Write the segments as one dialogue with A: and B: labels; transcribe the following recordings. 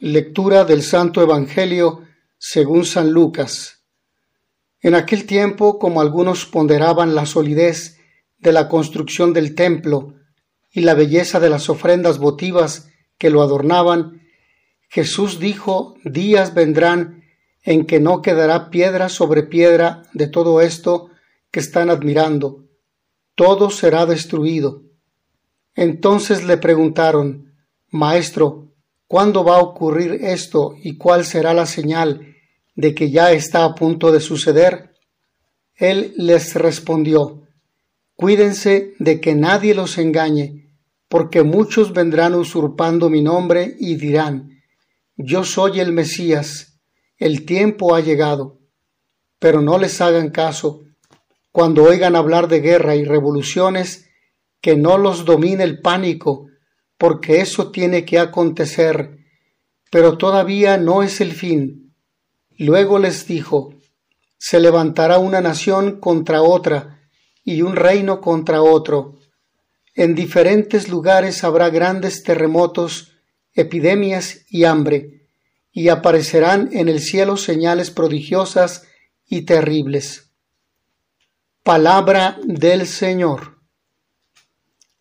A: Lectura del Santo Evangelio según San Lucas. En aquel tiempo, como algunos ponderaban la solidez de la construcción del templo y la belleza de las ofrendas votivas que lo adornaban, Jesús dijo, días vendrán en que no quedará piedra sobre piedra de todo esto que están admirando. Todo será destruido. Entonces le preguntaron, Maestro, ¿Cuándo va a ocurrir esto y cuál será la señal de que ya está a punto de suceder? Él les respondió, Cuídense de que nadie los engañe, porque muchos vendrán usurpando mi nombre y dirán, Yo soy el Mesías, el tiempo ha llegado. Pero no les hagan caso. Cuando oigan hablar de guerra y revoluciones, que no los domine el pánico, porque eso tiene que acontecer, pero todavía no es el fin. Luego les dijo, se levantará una nación contra otra y un reino contra otro. En diferentes lugares habrá grandes terremotos, epidemias y hambre, y aparecerán en el cielo señales prodigiosas y terribles. Palabra del Señor.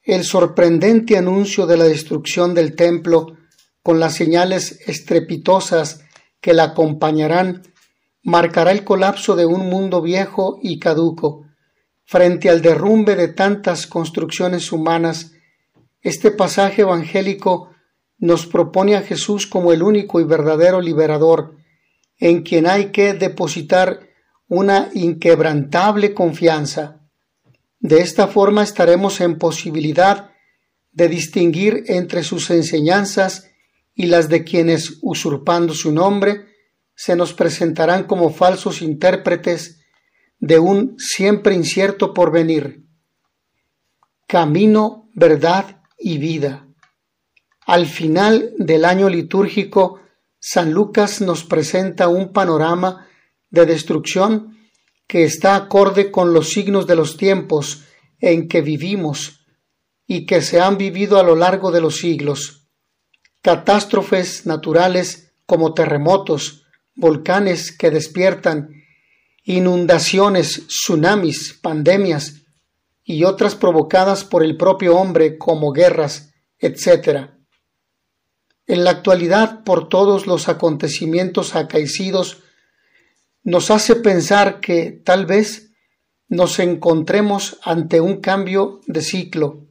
A: El sorprendente anuncio de la destrucción del templo, con las señales estrepitosas que la acompañarán, marcará el colapso de un mundo viejo y caduco. Frente al derrumbe de tantas construcciones humanas, este pasaje evangélico nos propone a Jesús como el único y verdadero liberador, en quien hay que depositar una inquebrantable confianza. De esta forma estaremos en posibilidad de distinguir entre sus enseñanzas y las de quienes, usurpando su nombre, se nos presentarán como falsos intérpretes de un siempre incierto porvenir. Camino, verdad y vida. Al final del año litúrgico, San Lucas nos presenta un panorama de destrucción que está acorde con los signos de los tiempos en que vivimos y que se han vivido a lo largo de los siglos. Catástrofes naturales como terremotos, volcanes que despiertan, inundaciones, tsunamis, pandemias y otras provocadas por el propio hombre como guerras, etc. En la actualidad, por todos los acontecimientos acaecidos nos hace pensar que tal vez nos encontremos ante un cambio de ciclo.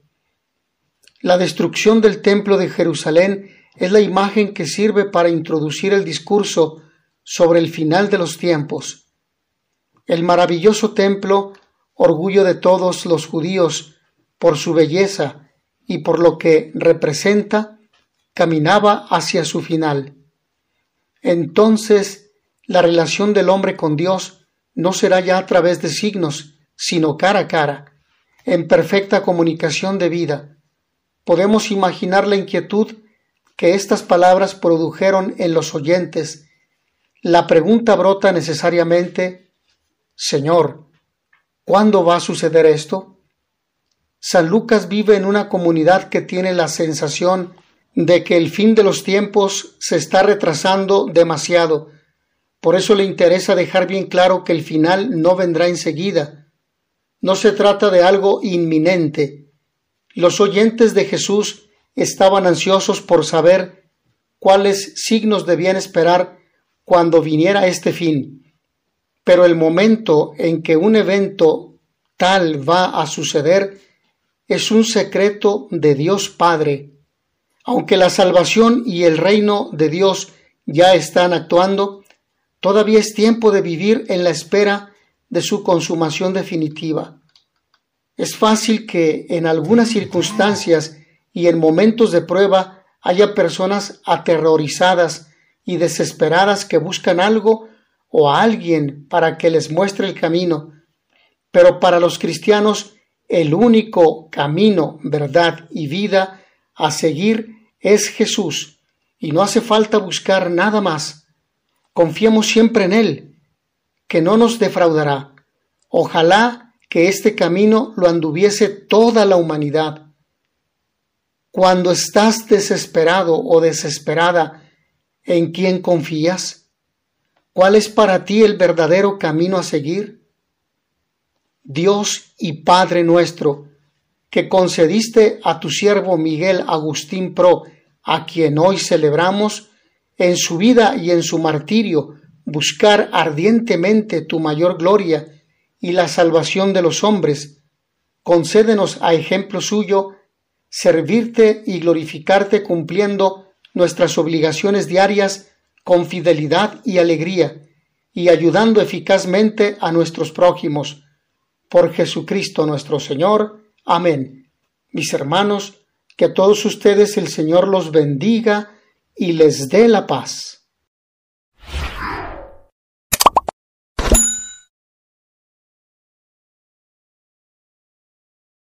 A: La destrucción del templo de Jerusalén es la imagen que sirve para introducir el discurso sobre el final de los tiempos. El maravilloso templo, orgullo de todos los judíos por su belleza y por lo que representa, caminaba hacia su final. Entonces la relación del hombre con Dios no será ya a través de signos, sino cara a cara, en perfecta comunicación de vida. Podemos imaginar la inquietud que estas palabras produjeron en los oyentes. La pregunta brota necesariamente Señor, ¿cuándo va a suceder esto? San Lucas vive en una comunidad que tiene la sensación de que el fin de los tiempos se está retrasando demasiado por eso le interesa dejar bien claro que el final no vendrá enseguida. No se trata de algo inminente. Los oyentes de Jesús estaban ansiosos por saber cuáles signos debían esperar cuando viniera este fin. Pero el momento en que un evento tal va a suceder es un secreto de Dios Padre. Aunque la salvación y el reino de Dios ya están actuando, Todavía es tiempo de vivir en la espera de su consumación definitiva. Es fácil que en algunas circunstancias y en momentos de prueba haya personas aterrorizadas y desesperadas que buscan algo o a alguien para que les muestre el camino. Pero para los cristianos el único camino, verdad y vida a seguir es Jesús, y no hace falta buscar nada más. Confiemos siempre en Él, que no nos defraudará. Ojalá que este camino lo anduviese toda la humanidad. Cuando estás desesperado o desesperada ¿En quién confías? ¿Cuál es para ti el verdadero camino a seguir? Dios y Padre nuestro, que concediste a tu siervo Miguel Agustín Pro, a quien hoy celebramos, en su vida y en su martirio, buscar ardientemente tu mayor gloria y la salvación de los hombres, concédenos a ejemplo suyo servirte y glorificarte cumpliendo nuestras obligaciones diarias con fidelidad y alegría, y ayudando eficazmente a nuestros prójimos. Por Jesucristo nuestro Señor. Amén. Mis hermanos, que a todos ustedes el Señor los bendiga y les dé la paz.